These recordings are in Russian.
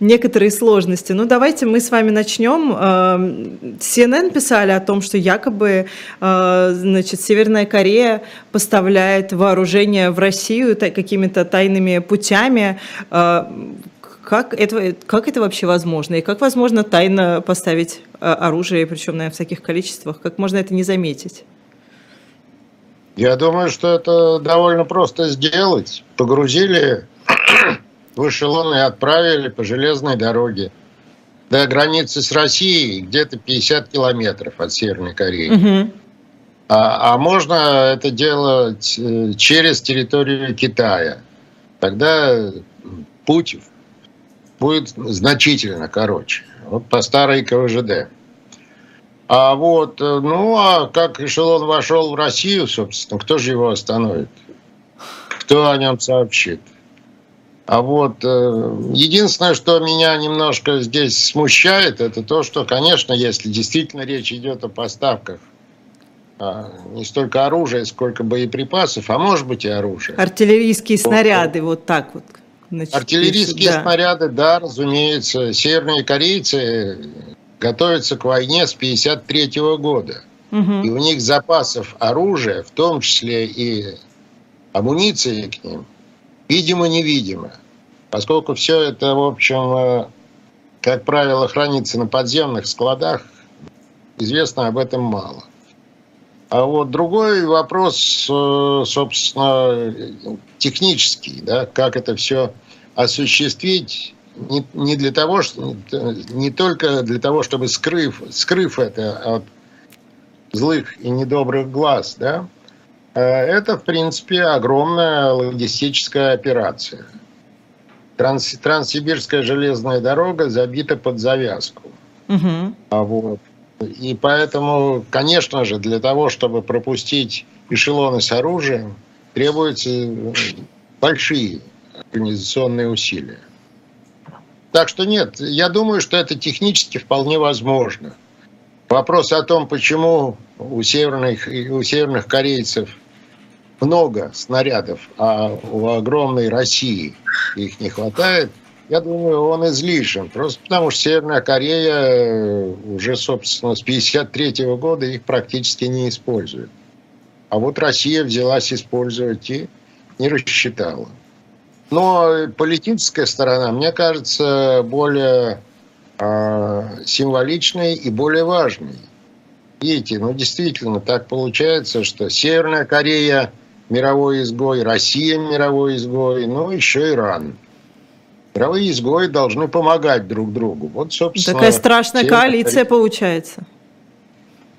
некоторые сложности. Ну, давайте мы с вами начнем. CNN писали о том, что якобы, значит, Северная Корея поставляет вооружение в Россию какими-то тайными путями. Как это, как это вообще возможно? И как возможно тайно поставить оружие, причем, наверное, в таких количествах? Как можно это не заметить? Я думаю, что это довольно просто сделать. Погрузили в эшелон и отправили по железной дороге до границы с Россией, где-то 50 километров от Северной Кореи. Угу. А, а можно это делать э, через территорию Китая. Тогда путь будет значительно короче. Вот по старой КВЖД. А вот, э, ну, а как эшелон вошел в Россию, собственно, кто же его остановит? Кто о нем сообщит? А вот э, единственное, что меня немножко здесь смущает, это то, что, конечно, если действительно речь идет о поставках а, не столько оружия, сколько боеприпасов, а может быть и оружия. Артиллерийские снаряды, вот, вот так вот. Значит, Артиллерийские да. снаряды, да, разумеется. Северные корейцы готовятся к войне с 1953 года. Угу. И у них запасов оружия, в том числе и амуниции к ним, видимо-невидимо. Поскольку все это, в общем, э, как правило, хранится на подземных складах, известно об этом мало. А вот другой вопрос, э, собственно, технический, да, как это все осуществить, не, для того, что, не только для того, чтобы скрыв, скрыв это от злых и недобрых глаз, да, это, в принципе, огромная логистическая операция. Транс, Транссибирская железная дорога забита под завязку. Угу. Вот. И поэтому, конечно же, для того, чтобы пропустить эшелоны с оружием, требуются большие организационные усилия. Так что нет, я думаю, что это технически вполне возможно. Вопрос о том, почему у северных, у северных корейцев много снарядов, а у огромной России их не хватает, я думаю, он излишен. Просто потому что Северная Корея уже, собственно, с 1953 года их практически не использует. А вот Россия взялась использовать и не рассчитала. Но политическая сторона, мне кажется, более э, символичной и более важной. Видите, ну действительно так получается, что Северная Корея мировой изгой, Россия мировой изгой, ну еще Иран. Мировые изгои должны помогать друг другу. Вот, собственно, Такая страшная коалиция Корея... получается.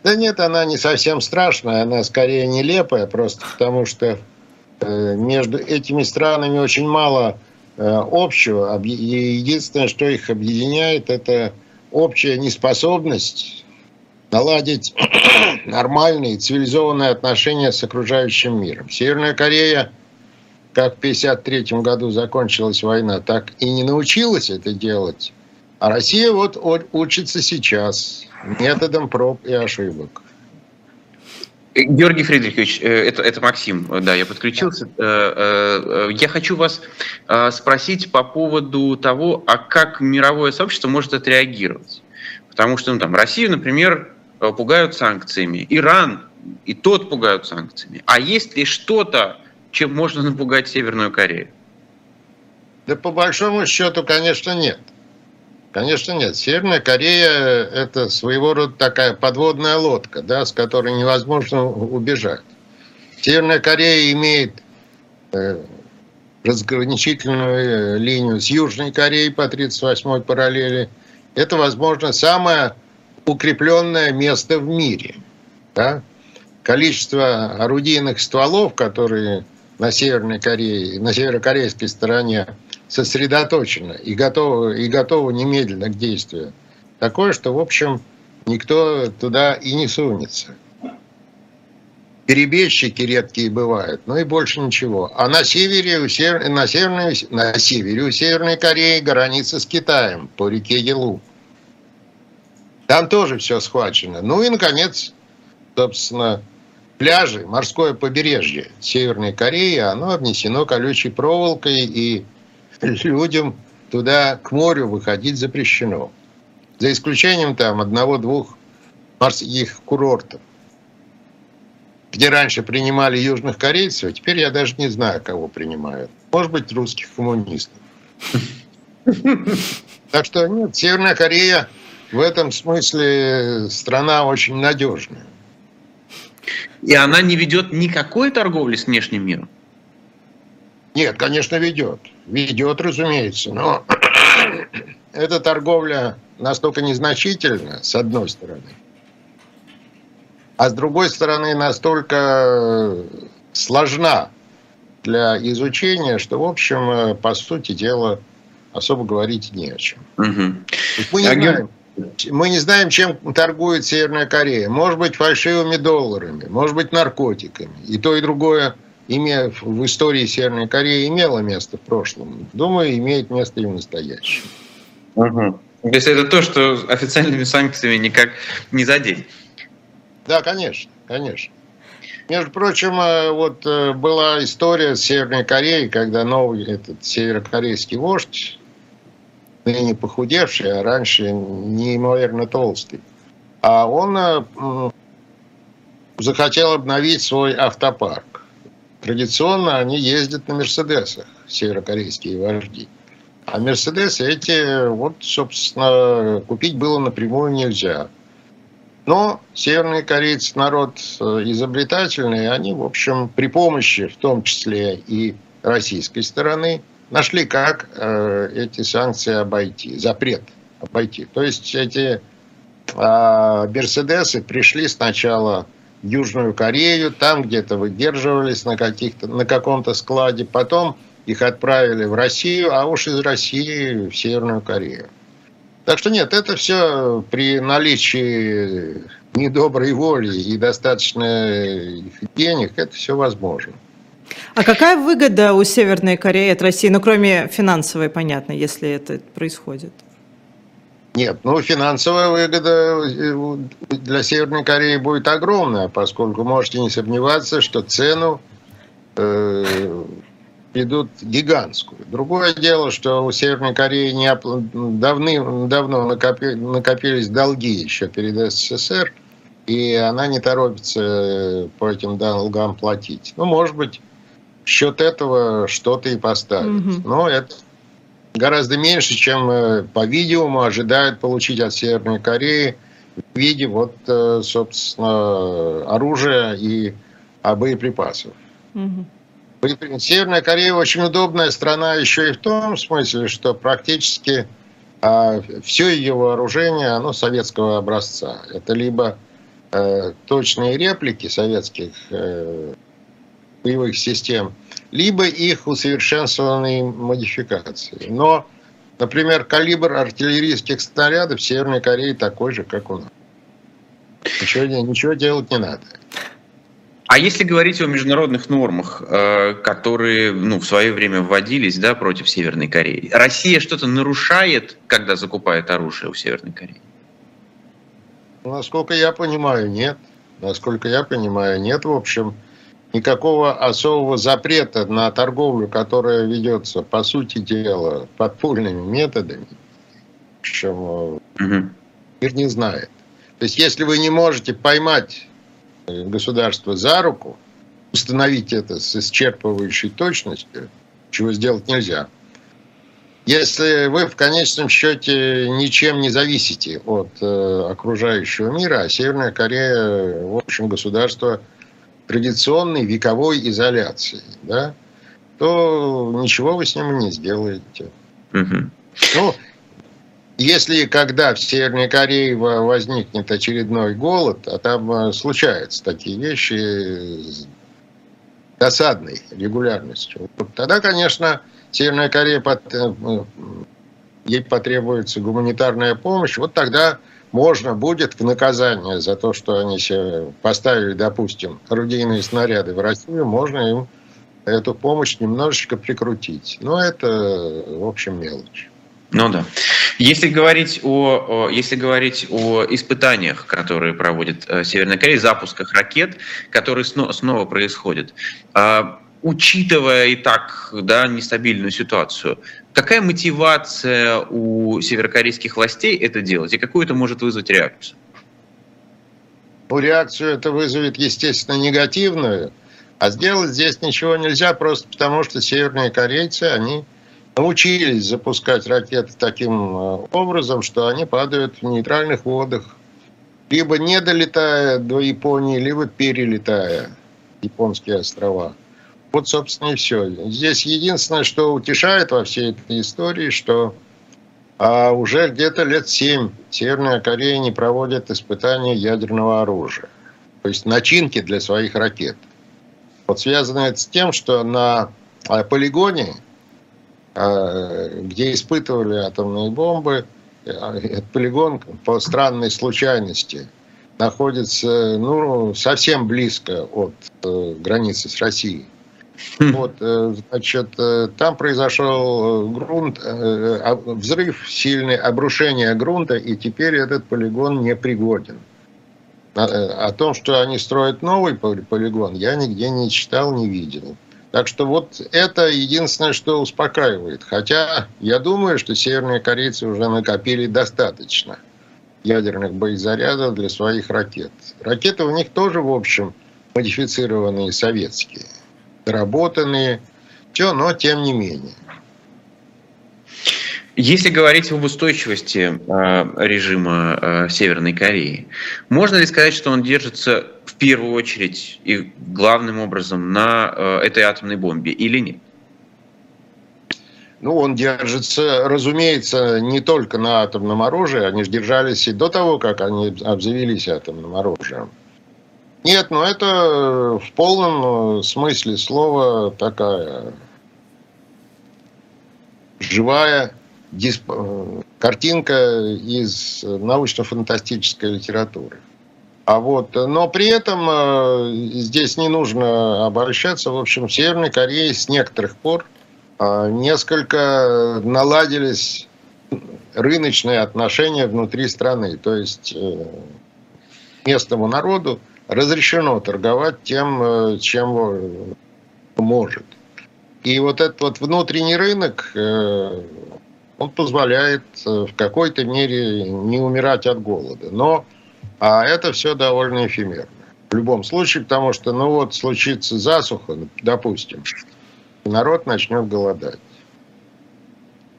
Да нет, она не совсем страшная, она скорее нелепая, просто потому что Э, между этими странами очень мало э, общего. И единственное, что их объединяет, это общая неспособность наладить нормальные цивилизованные отношения с окружающим миром. Северная Корея, как в 1953 году закончилась война, так и не научилась это делать. А Россия вот учится сейчас методом проб и ошибок. Георгий Фридрихович, э, это, это Максим, да, я подключился. Э, э, я хочу вас спросить по поводу того, а как мировое сообщество может отреагировать. Потому что ну, там, Россию, например, пугают санкциями, Иран и тот пугают санкциями. А есть ли что-то, чем можно напугать Северную Корею? Да по большому счету, конечно, нет. Конечно, нет. Северная Корея – это своего рода такая подводная лодка, да, с которой невозможно убежать. Северная Корея имеет э, разграничительную э, линию с Южной Кореей по 38-й параллели. Это, возможно, самое укрепленное место в мире. Да? Количество орудийных стволов, которые на Северной Корее, на северокорейской стороне сосредоточено и готово, и готово немедленно к действию. Такое, что, в общем, никто туда и не сунется. Перебежчики редкие бывают, но и больше ничего. А на севере, у север, на, северной, на севере у Северной Кореи граница с Китаем по реке Елу. Там тоже все схвачено. Ну и, наконец, собственно, пляжи, морское побережье Северной Кореи, оно обнесено колючей проволокой и людям туда к морю выходить запрещено. За исключением там одного-двух морских курортов, где раньше принимали южных корейцев, теперь я даже не знаю, кого принимают. Может быть, русских коммунистов. Так что нет, Северная Корея в этом смысле страна очень надежная. И она не ведет никакой торговли с внешним миром? Нет, конечно, ведет. Ведет, разумеется, но эта торговля настолько незначительна, с одной стороны, а с другой стороны настолько сложна для изучения, что, в общем, по сути дела, особо говорить не о чем. Угу. Мы, не знаем, мы не знаем, чем торгует Северная Корея. Может быть, фальшивыми долларами, может быть, наркотиками. И то, и другое име, в истории Северной Кореи имело место в прошлом. Думаю, имеет место и в настоящем. Угу. То есть это то, что официальными санкциями никак не задеть. Да, конечно, конечно. Между прочим, э, вот э, была история с Северной Кореей, когда новый этот северокорейский вождь ныне похудевший, а раньше неимоверно толстый. А он э, захотел обновить свой автопарк. Традиционно они ездят на Мерседесах, северокорейские вожди. А Мерседесы эти, вот, собственно, купить было напрямую нельзя. Но северные корейцы народ э, изобретательный, они, в общем, при помощи, в том числе и российской стороны, нашли, как э, эти санкции обойти, запрет обойти. То есть эти э, Мерседесы пришли сначала в Южную Корею, там где-то выдерживались на, каких-то, на каком-то складе, потом их отправили в Россию, а уж из России в Северную Корею. Так что нет, это все при наличии недоброй воли и достаточно денег, это все возможно. А какая выгода у Северной Кореи от России, ну кроме финансовой, понятно, если это происходит? Нет, ну финансовая выгода э, для Северной Кореи будет огромная, поскольку можете не сомневаться, что цену э, идут гигантскую. Другое дело, что у Северной Кореи не давны, давно накопи, накопились долги еще перед СССР, и она не торопится по этим долгам платить. Ну, может быть, счет этого что-то и поставить. Угу. Но это гораздо меньше, чем, э, по-видимому, ожидают получить от Северной Кореи в виде, вот, э, собственно, оружия и боеприпасов. Угу. Северная Корея очень удобная страна еще и в том смысле, что практически а, все ее вооружение, оно советского образца. Это либо э, точные реплики советских э, боевых систем, либо их усовершенствованные модификации. Но, например, калибр артиллерийских снарядов в Северной Корее такой же, как у нас. Ничего, ничего делать не надо. А если говорить о международных нормах, э, которые ну, в свое время вводились да, против Северной Кореи, Россия что-то нарушает, когда закупает оружие у Северной Кореи? Насколько я понимаю, нет. Насколько я понимаю, нет. В общем, никакого особого запрета на торговлю, которая ведется, по сути дела, подпольными методами, чем угу. мир не знает. То есть, если вы не можете поймать государство за руку, установить это с исчерпывающей точностью, чего сделать нельзя. Если вы в конечном счете ничем не зависите от э, окружающего мира, а Северная Корея, в общем, государство традиционной вековой изоляции, да, то ничего вы с ним не сделаете. Угу. Ну, если когда в Северной Корее возникнет очередной голод, а там э, случаются такие вещи с досадной регулярностью, тогда, конечно, Северная Корея, э, ей потребуется гуманитарная помощь, вот тогда можно будет в наказание за то, что они поставили, допустим, орудийные снаряды в Россию, можно им эту помощь немножечко прикрутить. Но это, в общем, мелочь. Ну да. Если говорить о, если говорить о испытаниях, которые проводит э, Северная Корея, запусках ракет, которые снова, снова происходят, а, учитывая и так да, нестабильную ситуацию, какая мотивация у северокорейских властей это делать и какую это может вызвать реакцию? Ну, реакцию это вызовет, естественно, негативную, а сделать здесь ничего нельзя просто потому, что северные корейцы, они научились запускать ракеты таким э, образом, что они падают в нейтральных водах, либо не долетая до Японии, либо перелетая японские острова. Вот, собственно, и все. Здесь единственное, что утешает во всей этой истории, что а уже где-то лет семь Северная Корея не проводит испытания ядерного оружия. То есть начинки для своих ракет. Вот связано это с тем, что на а, полигоне, а, где испытывали атомные бомбы, а, этот полигон по странной случайности находится ну, совсем близко от э, границы с Россией. Хм. Вот, э, значит, э, там произошел грунт, взрыв, сильное обрушение грунта, и теперь этот полигон непригоден. О том, что они строят новый полигон, я нигде не читал, не видел. Так что вот это единственное, что успокаивает. Хотя я думаю, что северные корейцы уже накопили достаточно ядерных боезарядов для своих ракет. Ракеты у них тоже, в общем, модифицированные советские, доработанные, все, но тем не менее. Если говорить об устойчивости э, режима э, Северной Кореи, можно ли сказать, что он держится в первую очередь и главным образом на э, этой атомной бомбе или нет? Ну, он держится, разумеется, не только на атомном оружии, они же держались и до того, как они обзавелись атомным оружием. Нет, ну это в полном смысле слова такая живая дисп... картинка из научно-фантастической литературы. А вот, но при этом э, здесь не нужно обольщаться. В общем, в Северной Корее с некоторых пор э, несколько наладились рыночные отношения внутри страны. То есть э, местному народу разрешено торговать тем, чем может. И вот этот вот внутренний рынок, он позволяет в какой-то мере не умирать от голода. Но а это все довольно эфемерно. В любом случае, потому что, ну вот, случится засуха, допустим, народ начнет голодать.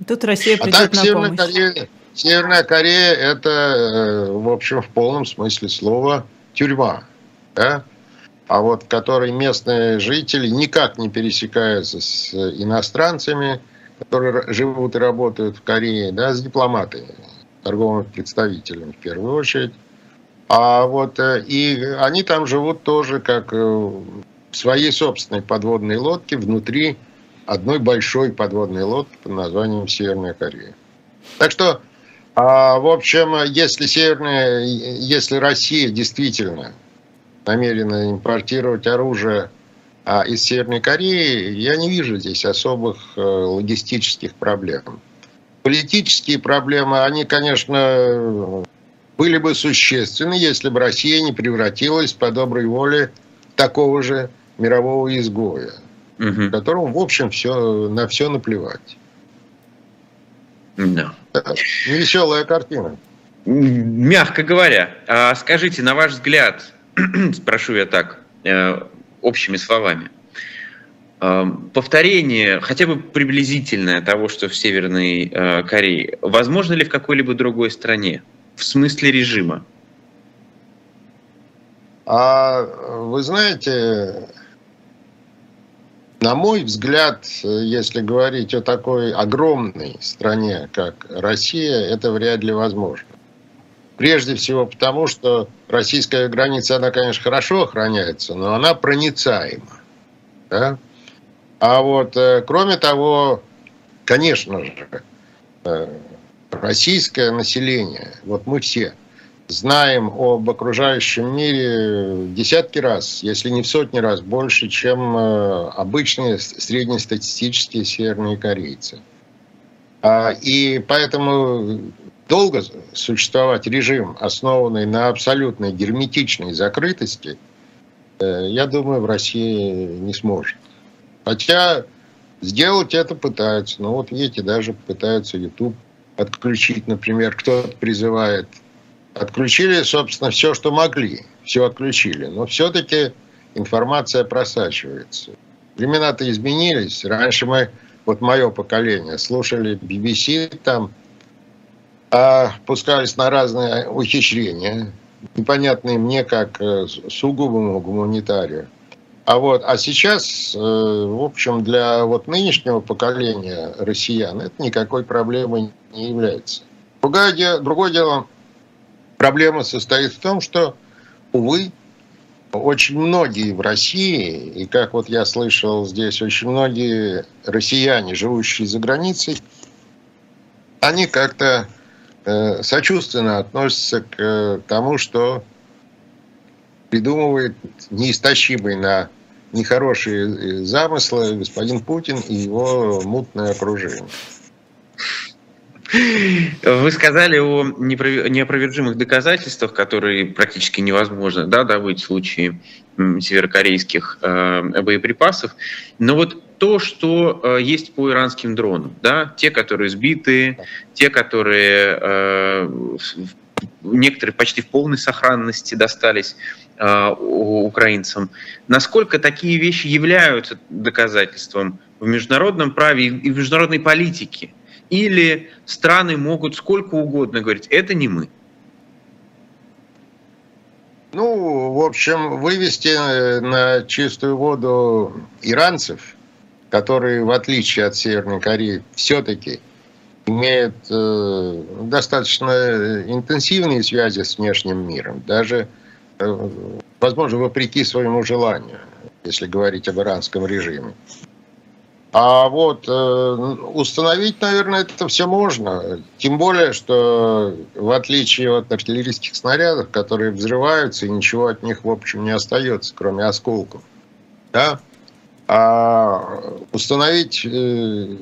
Тут Россия придет а так, на Северная помощь. Корея, Северная Корея – это, э, в общем, в полном смысле слова тюрьма. Да? а вот в которой местные жители никак не пересекаются с иностранцами, которые живут и работают в Корее, да, с дипломатами, торговыми представителями в первую очередь. А вот э, и они там живут тоже как э, в своей собственной подводной лодке внутри одной большой подводной лодки под названием Северная Корея. Так что, а, в общем, если Северная, если Россия действительно намерена импортировать оружие а, из Северной Кореи, я не вижу здесь особых э, логистических проблем. Политические проблемы, они, конечно, были бы существенны, если бы Россия не превратилась по доброй воле такого же мирового изгоя, угу. которому, в общем, все, на все наплевать. Да. Невеселая картина. Мягко говоря. А скажите, на ваш взгляд, спрошу я так, э, общими словами, э, повторение, хотя бы приблизительное того, что в Северной э, Корее, возможно ли в какой-либо другой стране? в смысле режима? А вы знаете, на мой взгляд, если говорить о такой огромной стране, как Россия, это вряд ли возможно. Прежде всего потому, что российская граница, она, конечно, хорошо охраняется, но она проницаема. Да? А вот, э, кроме того, конечно же, э, российское население, вот мы все знаем об окружающем мире десятки раз, если не в сотни раз больше, чем э, обычные среднестатистические северные корейцы. А, и поэтому долго существовать режим, основанный на абсолютной герметичной закрытости, э, я думаю, в России не сможет. Хотя сделать это пытаются. Ну вот видите, даже пытаются YouTube отключить, например, кто-то призывает. Отключили, собственно, все, что могли. Все отключили. Но все-таки информация просачивается. Времена-то изменились. Раньше мы, вот мое поколение, слушали BBC, там а пускались на разные ухищрения, непонятные мне как э, сугубому гуманитарию. А вот, а сейчас, э, в общем, для вот нынешнего поколения россиян это никакой проблемой не является. Другое другое дело проблема состоит в том, что, увы, очень многие в России, и как вот я слышал здесь, очень многие россияне, живущие за границей, они как-то э, сочувственно относятся к э, тому, что придумывает неистощимый на нехорошие э, замыслы господин Путин и его мутное окружение. Вы сказали о неопровержимых доказательствах, которые практически невозможно да, добыть в случае северокорейских боеприпасов. Но вот то, что э, есть по иранским дронам, да, те, которые сбиты, те, которые э, некоторые почти в полной сохранности достались э, украинцам. Насколько такие вещи являются доказательством в международном праве и в международной политике? Или страны могут сколько угодно говорить, это не мы? Ну, в общем, вывести э, на чистую воду иранцев, которые, в отличие от Северной Кореи, все-таки имеют э, достаточно интенсивные связи с внешним миром, даже, э, возможно, вопреки своему желанию, если говорить об иранском режиме. А вот э, установить, наверное, это все можно. Тем более, что в отличие от артиллерийских снарядов, которые взрываются, и ничего от них, в общем, не остается, кроме осколков. Да? А установить э,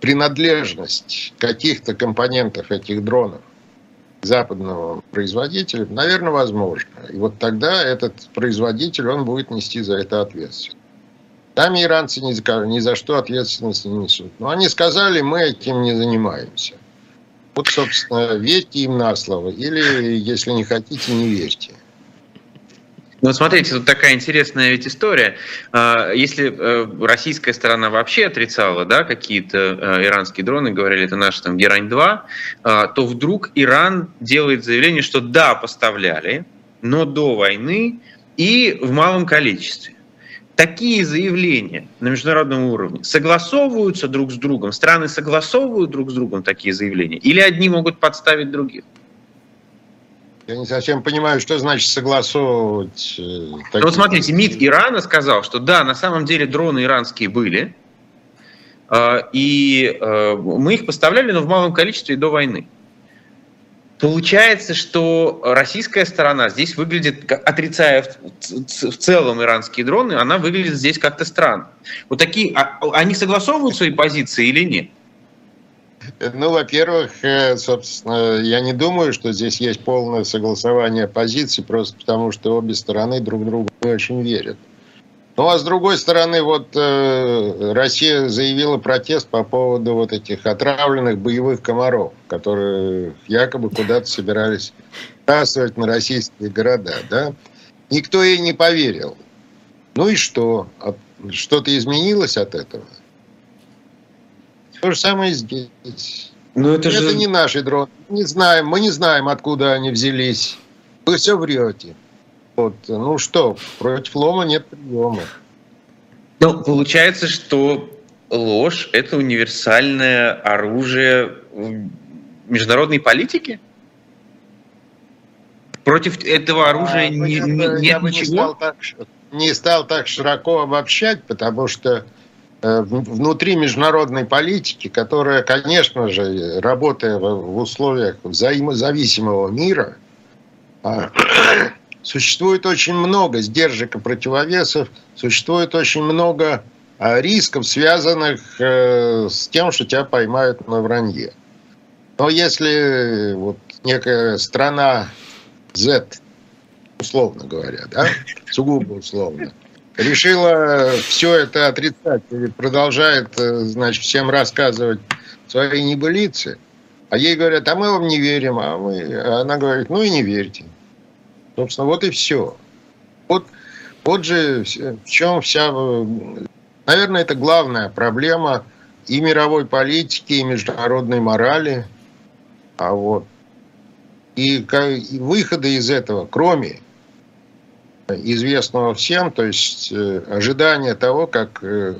принадлежность каких-то компонентов этих дронов западного производителя, наверное, возможно. И вот тогда этот производитель, он будет нести за это ответственность. Там иранцы ни за, ни за что ответственность не несут. Но они сказали, мы этим не занимаемся. Вот, собственно, верьте им на слово. Или, если не хотите, не верьте. Ну, смотрите, тут такая интересная ведь история. А, если э, российская сторона вообще отрицала да, какие-то э, иранские дроны, говорили, это наш там Герань-2, а, то вдруг Иран делает заявление, что да, поставляли, но до войны и в малом количестве такие заявления на международном уровне согласовываются друг с другом? Страны согласовывают друг с другом такие заявления? Или одни могут подставить других? Я не совсем понимаю, что значит согласовывать. Э, ну, вот смотрите, МИД Ирана сказал, что да, на самом деле дроны иранские были, э, и э, мы их поставляли, но в малом количестве до войны. Получается, что российская сторона здесь выглядит, отрицая в целом иранские дроны, она выглядит здесь как-то странно. Вот такие, а, они согласовывают свои позиции или нет? Ну, во-первых, э, собственно, я не думаю, что здесь есть полное согласование позиций, просто потому что обе стороны друг другу не очень верят. Ну а с другой стороны, вот э, Россия заявила протест по поводу вот этих отравленных боевых комаров, которые якобы куда-то собирались сбрасывать на российские города. Да? Никто ей не поверил. Ну и что? Что-то изменилось от этого? То же самое здесь. Но это, это же... не наши дроны. Не знаем, мы не знаем, откуда они взялись. Вы все врете. Вот. Ну что, против лома нет приема. Ну, получается, что ложь – это универсальное оружие международной политики? Против этого оружия а, не, не, нет я бы ничего? Не стал, так, не стал так широко обобщать, потому что внутри международной политики, которая, конечно же, работая в условиях взаимозависимого мира, а, существует очень много сдержек и противовесов, существует очень много а, рисков, связанных э, с тем, что тебя поймают на вранье. Но если вот некая страна Z, условно говоря, да, сугубо условно, решила все это отрицать и продолжает, э, значит, всем рассказывать свои небылицы. А ей говорят, а мы вам не верим, а мы... А она говорит, ну и не верьте. Собственно, вот и все. Вот, вот же в чем вся... Наверное, это главная проблема и мировой политики, и международной морали. А вот и выхода из этого, кроме известного всем, то есть э, ожидания того, как э,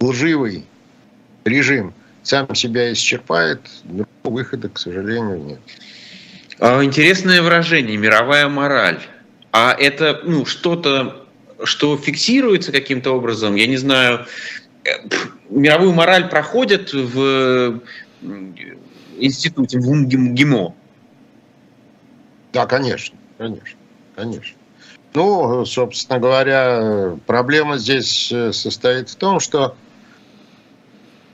лживый режим сам себя исчерпает, другого выхода, к сожалению, нет. А, интересное выражение «мировая мораль». А это ну, что-то, что фиксируется каким-то образом, я не знаю, э, мировую мораль проходят в институте, в МГИМО? Да, конечно, конечно, конечно. Ну, собственно говоря, проблема здесь э, состоит в том, что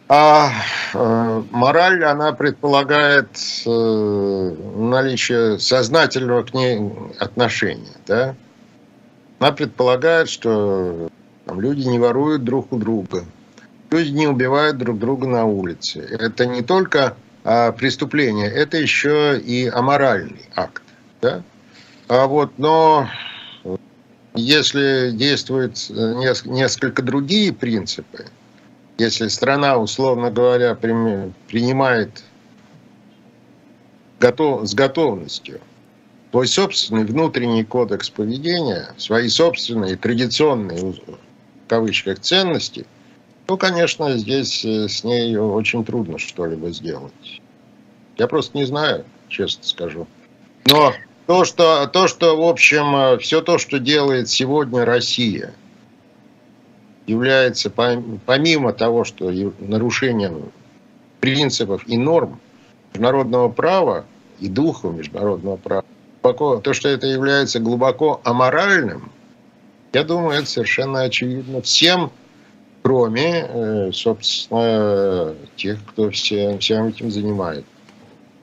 а, э, мораль, она предполагает э, наличие сознательного к ней отношения. Да? Она предполагает, что люди не воруют друг у друга, люди не убивают друг друга на улице. Это не только а, преступление, это еще и аморальный акт. Да? А вот, но если действуют э, несколько другие принципы, если страна, условно говоря, принимает готов, с готовностью свой собственный внутренний кодекс поведения, свои собственные традиционные, в кавычках, ценности, то, конечно, здесь э, с ней очень трудно что-либо сделать. Я просто не знаю, честно скажу. Но то, что, то, что, в общем, э, все то, что делает сегодня Россия, является, помимо того, что нарушением принципов и норм международного права и духа международного права, то, что это является глубоко аморальным, я думаю, это совершенно очевидно всем, кроме, э, собственно, тех, кто всем, всем этим занимается.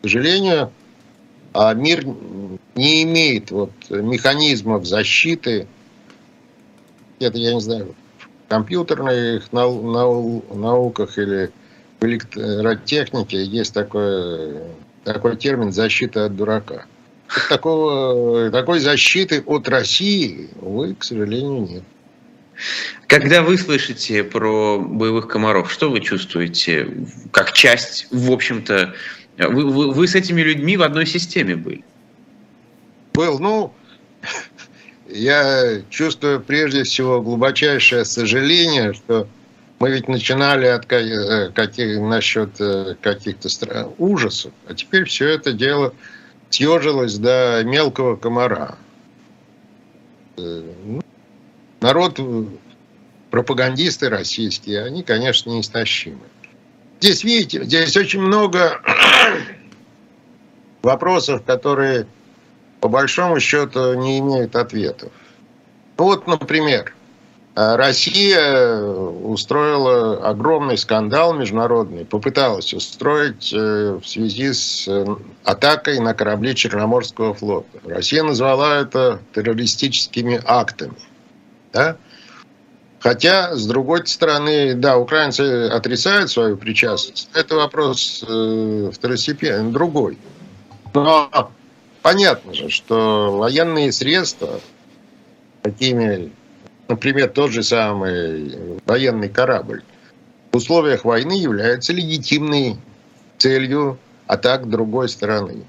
К сожалению, мир не имеет вот механизмов защиты, это, я не знаю, в компьютерных нау нау науках или в электротехнике есть такой, такой термин «защита от дурака». Такого, такой защиты от России, увы, к сожалению, нет. Когда вы слышите про боевых комаров, что вы чувствуете как часть, в общем-то, вы, вы, вы с этими людьми в одной системе были? Был, ну, я чувствую прежде всего глубочайшее сожаление, что мы ведь начинали от э, каких, насчет э, каких-то стран, ужасов, а теперь все это дело съежилось до мелкого комара. Э, ну, народ, пропагандисты российские, они, конечно, неистощимы. Здесь, видите, здесь очень много вопросов, которые по большому счету не имеют ответов. Вот, например, Россия устроила огромный скандал международный, попыталась устроить э, в связи с э, атакой на корабли Черноморского флота. Россия назвала это террористическими актами. Да? Хотя, с другой стороны, да, украинцы отрицают свою причастность. Это вопрос э, второстепенный, другой. Но понятно же, что военные средства, такими, например, тот же самый военный корабль, в условиях войны является легитимной целью атак другой стороны.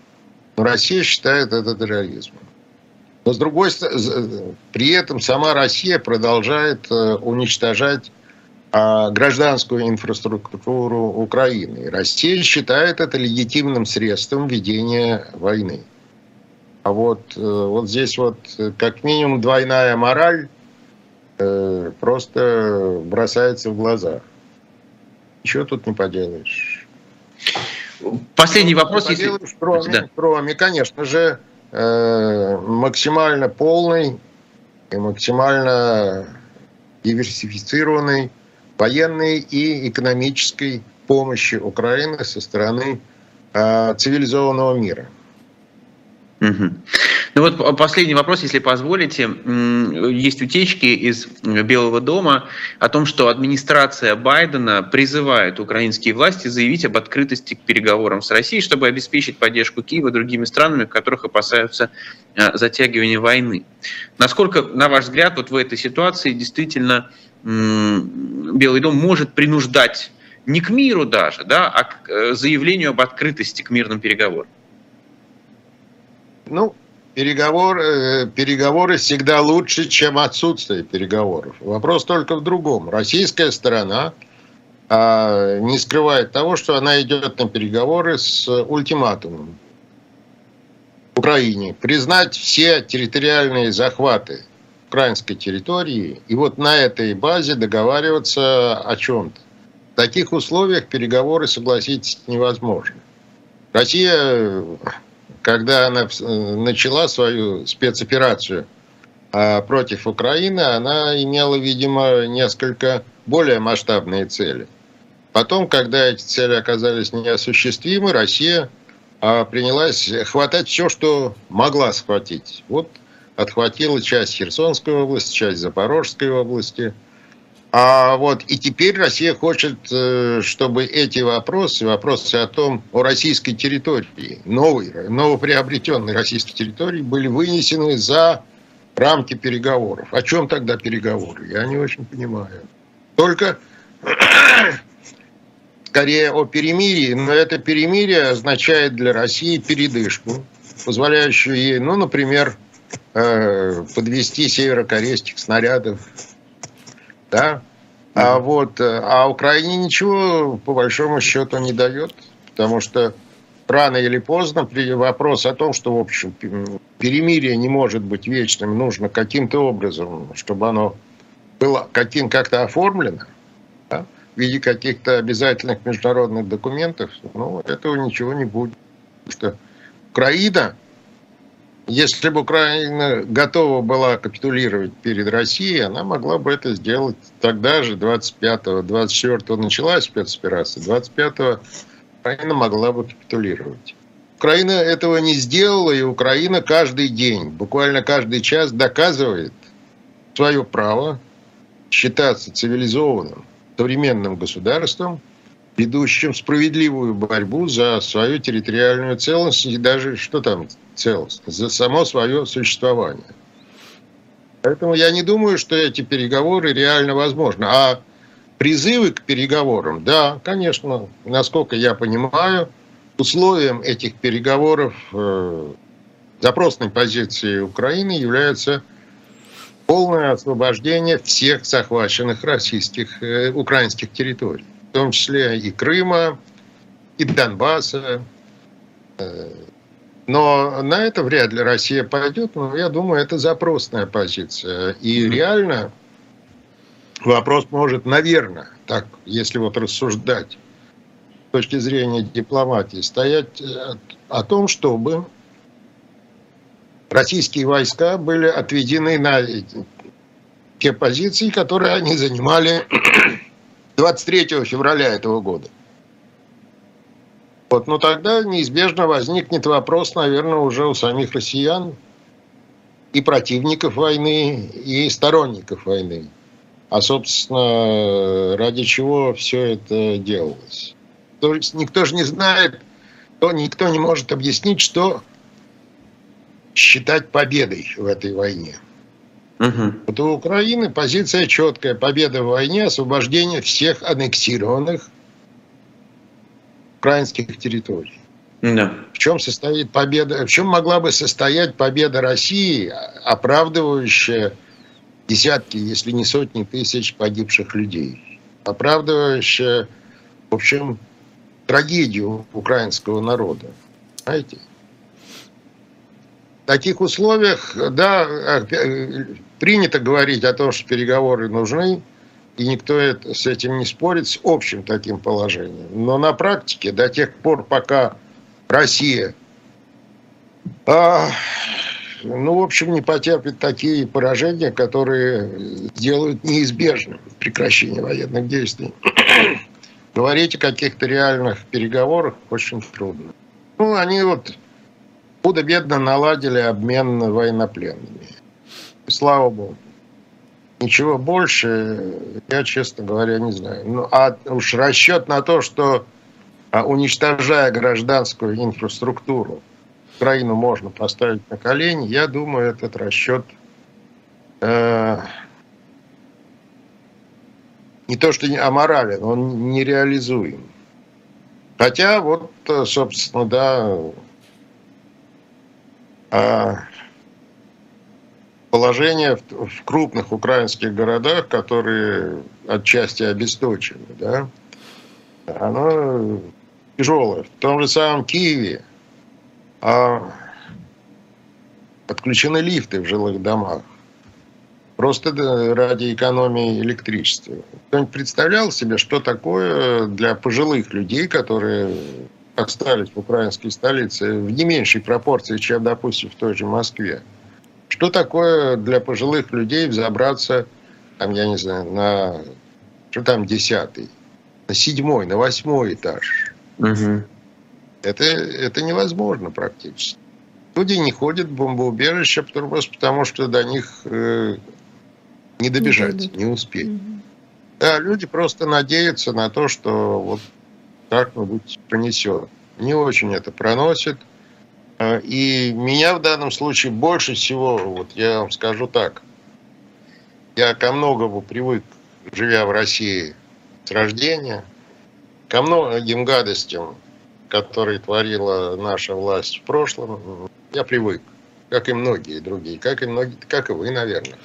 Но Россия считает это терроризмом. Но с другой стороны, при этом сама Россия продолжает э, уничтожать а, гражданскую инфраструктуру Украины. Россия считает это легитимным средством ведения войны. А вот, э, вот здесь вот э, как минимум двойная мораль просто бросается в глаза. Ничего тут не поделаешь. Последний вопрос. Если... Кроме, да. кроме, конечно же, Э, максимально полной и максимально диверсифицированной военной и экономической помощи Украины со стороны э, цивилизованного мира. Угу. Ну вот последний вопрос, если позволите. Есть утечки из Белого дома о том, что администрация Байдена призывает украинские власти заявить об открытости к переговорам с Россией, чтобы обеспечить поддержку Киева другими странами, в которых опасаются э, затягивания войны. Насколько, на ваш взгляд, вот в этой ситуации действительно Белый дом может принуждать не к миру даже, да, а к э, заявлению об открытости к мирным переговорам? Ну, переговоры, э, переговоры всегда лучше, чем отсутствие переговоров. Вопрос только в другом. Российская сторона а, не скрывает того, что она идет на переговоры с ультиматумом Украине признать все территориальные захваты украинской территории и вот на этой базе договариваться о чем-то. В таких условиях переговоры, согласитесь, невозможно. Россия когда она э, начала свою спецоперацию а, против Украины, она имела, видимо, несколько более масштабные цели. Потом, когда эти цели оказались неосуществимы, Россия а, принялась хватать все, что могла схватить. Вот отхватила часть Херсонской области, часть Запорожской области – а вот и теперь Россия хочет, э, чтобы эти вопросы, вопросы о том, о российской территории, новой, новоприобретенной российской территории, были вынесены за рамки переговоров. О чем тогда переговоры? Я не очень понимаю. Только скорее о перемирии, но это перемирие означает для России передышку, позволяющую ей, ну, например, э, подвести северокорейских снарядов да? А вот, э, а Украине ничего по большому счету не дает, потому что рано или поздно вопрос о том, что, в общем, перемирие не может быть вечным, нужно каким-то образом, чтобы оно было каким как-то оформлено, да, в виде каких-то обязательных международных документов, ну, этого ничего не будет. Потому что Украина если бы Украина готова была капитулировать перед Россией, она могла бы это сделать тогда же, 25-го, 24-го началась спецоперация, 25-го Украина могла бы капитулировать. Украина этого не сделала, и Украина каждый день, буквально каждый час доказывает свое право считаться цивилизованным, современным государством – ведущим справедливую борьбу за свою территориальную целостность и даже, что там целостность, за само свое существование. Поэтому я не думаю, что эти переговоры реально возможны. А призывы к переговорам, да, конечно, насколько я понимаю, условием этих переговоров э, запросной позиции Украины является полное освобождение всех захваченных российских, э, украинских территорий том числе и Крыма, и Донбасса. Э, но на это вряд ли Россия пойдет, но я думаю, это запросная позиция. И реально вопрос может, наверное, так, если вот рассуждать с точки зрения дипломатии, стоять э, о том, чтобы российские войска были отведены на те позиции, которые они занимали 23 февраля этого года. Вот, но тогда неизбежно возникнет вопрос, наверное, уже у самих россиян и противников войны, и сторонников войны. А, собственно, ради чего все это делалось? То есть никто же не знает, то никто не может объяснить, что считать победой в этой войне. Угу. Вот у Украины позиция четкая. Победа в войне, освобождение всех аннексированных украинских территорий. Да. В чем состоит победа? В чем могла бы состоять победа России, оправдывающая десятки, если не сотни тысяч погибших людей, оправдывающая, в общем, трагедию украинского народа. Знаете? В таких условиях, да, принято говорить о том, что переговоры нужны, и никто это, с этим не спорит, с общим таким положением. Но на практике, до тех пор, пока Россия, а, ну, в общем, не потерпит такие поражения, которые сделают неизбежным прекращение военных действий, говорить о каких-то реальных переговорах очень трудно. Ну, они вот худо-бедно наладили обмен военнопленными. Слава богу. Ничего больше, я, честно говоря, не знаю. Ну, а уж расчет на то, что а, уничтожая гражданскую инфраструктуру, Украину можно поставить на колени, я думаю, этот расчет э, не то что не аморален, он нереализуем. Хотя вот, собственно, да, а, положение в, в крупных украинских городах, которые отчасти обесточены, да, оно тяжелое. В том же самом Киеве а, подключены лифты в жилых домах. Просто ради экономии электричества. Кто-нибудь представлял себе, что такое для пожилых людей, которые остались в украинской столице в не меньшей пропорции, чем, допустим, в той же Москве? Что такое для пожилых людей взобраться, там, я не знаю, на, что там, десятый, на седьмой, на восьмой этаж? Угу. Это, это невозможно практически. Люди не ходят в бомбоубежище, просто потому что до них э, не добежать, не, не успеть. Угу. Да, люди просто надеются на то, что вот как-нибудь пронесет. Не очень это проносит. А, и меня в данном случае больше всего, вот я вам скажу так, я ко многому привык, живя в России с рождения, ко многим гадостям, которые творила наша власть в прошлом, я привык, как и многие другие, как и, многие, как и вы, наверное.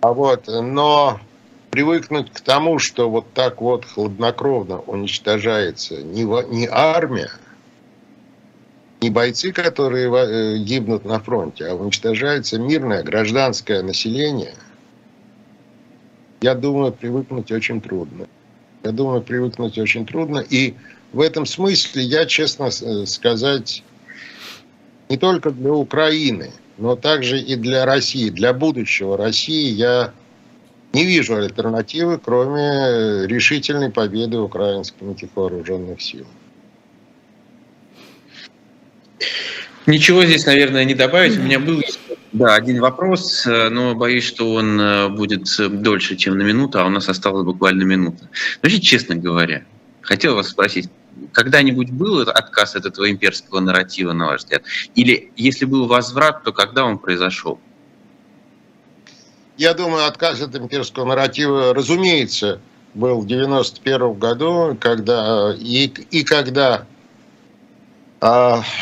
А вот, но привыкнуть к тому, что вот так вот хладнокровно уничтожается не, не армия, не бойцы, которые э, гибнут на фронте, а уничтожается мирное гражданское население, я думаю, привыкнуть очень трудно. Я думаю, привыкнуть очень трудно. И в этом смысле я, честно э, сказать, не только для Украины, но также и для России, для будущего России я не вижу альтернативы, кроме решительной победы украинских вооруженных сил. Ничего здесь, наверное, не добавить. У меня был да, один вопрос, э, но боюсь, что он э, будет дольше, чем на минуту, а у нас осталось буквально минута. Вообще, честно говоря, хотел вас спросить, когда-нибудь был отказ от этого имперского нарратива, на ваш взгляд? Или если был возврат, то когда он произошел? Я думаю, отказ от имперского нарратива, разумеется, был в 91 году, когда и, и когда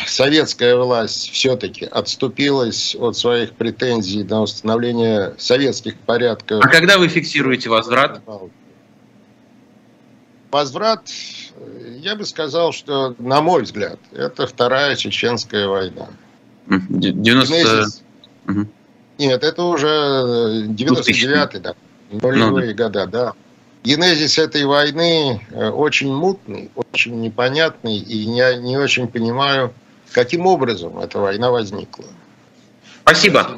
советская власть все-таки отступилась от своих претензий на установление советских порядков. А когда вы фиксируете возврат? Возврат, я бы сказал, что, на мой взгляд, это вторая чеченская война. 90... Нет, это уже 99-й, да, нулевые ну, года, да. Генезис этой войны э, очень мутный, очень непонятный, и я не очень понимаю, каким образом эта война возникла. Спасибо.